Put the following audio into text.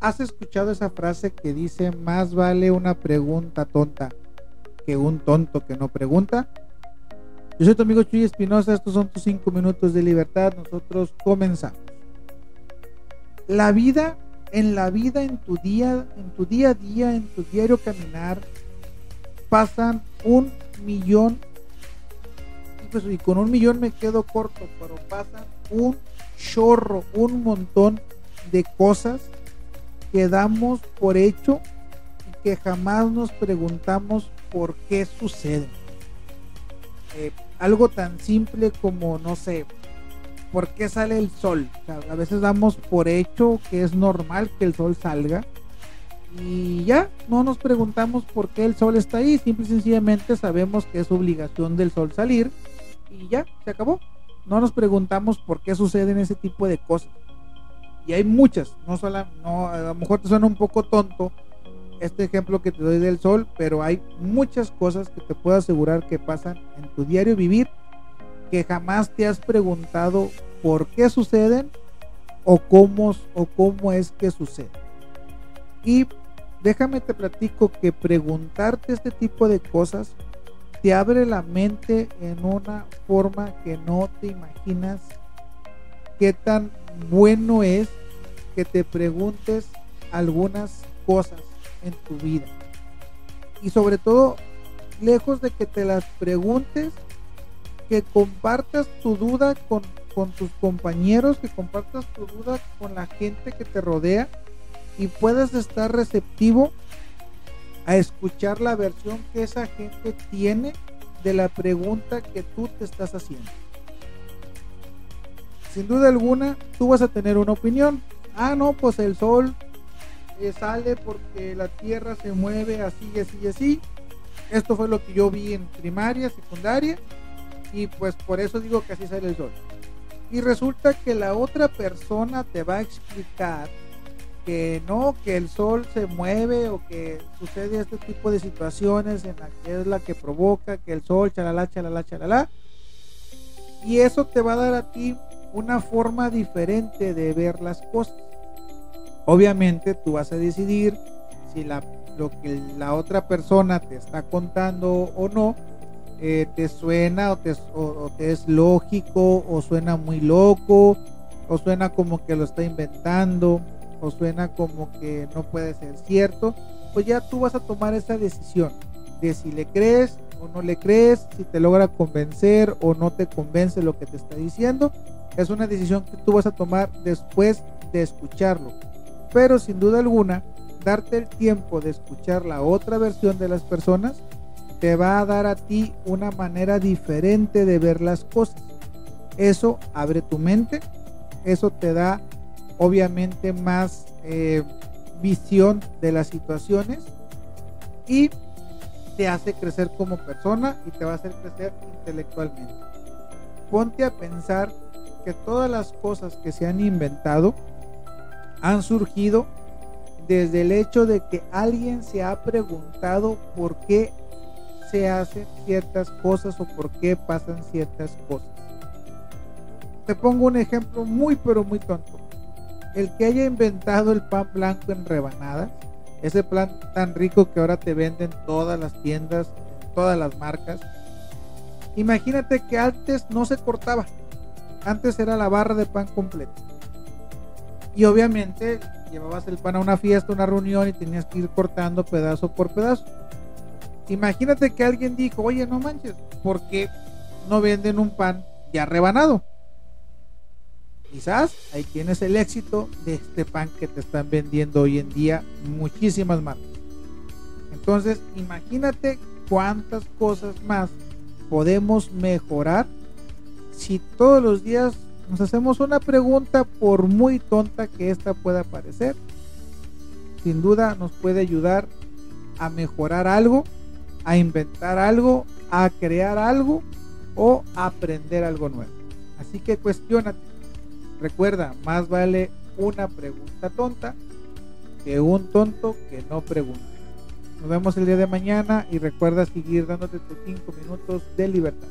¿Has escuchado esa frase que dice más vale una pregunta tonta que un tonto que no pregunta? Yo soy tu amigo Chuy Espinosa, estos son tus cinco minutos de libertad, nosotros comenzamos. La vida, en la vida, en tu día, en tu día a día, en tu diario caminar, pasan un millón, pues, y con un millón me quedo corto, pero pasan un chorro, un montón de cosas que damos por hecho y que jamás nos preguntamos por qué suceden. Eh, algo tan simple como, no sé, ¿por qué sale el sol? a veces damos por hecho que es normal que el sol salga y ya, no nos preguntamos por qué el sol está ahí, simple y sencillamente sabemos que es obligación del sol salir y ya, se acabó. No nos preguntamos por qué suceden ese tipo de cosas. Y hay muchas, no solo, no, a lo mejor te suena un poco tonto este ejemplo que te doy del sol, pero hay muchas cosas que te puedo asegurar que pasan en tu diario vivir que jamás te has preguntado por qué suceden o cómo, o cómo es que suceden. Y déjame te platico que preguntarte este tipo de cosas te abre la mente en una forma que no te imaginas qué tan bueno es que te preguntes algunas cosas en tu vida. Y sobre todo, lejos de que te las preguntes, que compartas tu duda con, con tus compañeros, que compartas tu duda con la gente que te rodea y puedas estar receptivo a escuchar la versión que esa gente tiene de la pregunta que tú te estás haciendo. Sin duda alguna, tú vas a tener una opinión. Ah, no, pues el sol sale porque la tierra se mueve así así así. Esto fue lo que yo vi en primaria, secundaria, y pues por eso digo que así sale el sol. Y resulta que la otra persona te va a explicar que no, que el sol se mueve o que sucede este tipo de situaciones en la que es la que provoca que el sol, chalala, chalala, chalala. Y eso te va a dar a ti una forma diferente de ver las cosas. Obviamente tú vas a decidir si la, lo que la otra persona te está contando o no eh, te suena o te, o te es lógico o suena muy loco o suena como que lo está inventando o suena como que no puede ser cierto, pues ya tú vas a tomar esa decisión de si le crees o no le crees, si te logra convencer o no te convence lo que te está diciendo. Es una decisión que tú vas a tomar después de escucharlo pero sin duda alguna, darte el tiempo de escuchar la otra versión de las personas te va a dar a ti una manera diferente de ver las cosas. Eso abre tu mente, eso te da obviamente más eh, visión de las situaciones y te hace crecer como persona y te va a hacer crecer intelectualmente. Ponte a pensar que todas las cosas que se han inventado han surgido desde el hecho de que alguien se ha preguntado por qué se hacen ciertas cosas o por qué pasan ciertas cosas. Te pongo un ejemplo muy pero muy tonto. El que haya inventado el pan blanco en rebanadas, ese plan tan rico que ahora te venden todas las tiendas, todas las marcas. Imagínate que antes no se cortaba. Antes era la barra de pan completa y obviamente llevabas el pan a una fiesta, una reunión y tenías que ir cortando pedazo por pedazo. Imagínate que alguien dijo, oye, no manches, ¿por qué no venden un pan ya rebanado? Quizás ahí tienes el éxito de este pan que te están vendiendo hoy en día muchísimas marcas. Entonces, imagínate cuántas cosas más podemos mejorar si todos los días nos hacemos una pregunta por muy tonta que esta pueda parecer. Sin duda nos puede ayudar a mejorar algo, a inventar algo, a crear algo o a aprender algo nuevo. Así que cuestionate. Recuerda, más vale una pregunta tonta que un tonto que no pregunta. Nos vemos el día de mañana y recuerda seguir dándote tus 5 minutos de libertad.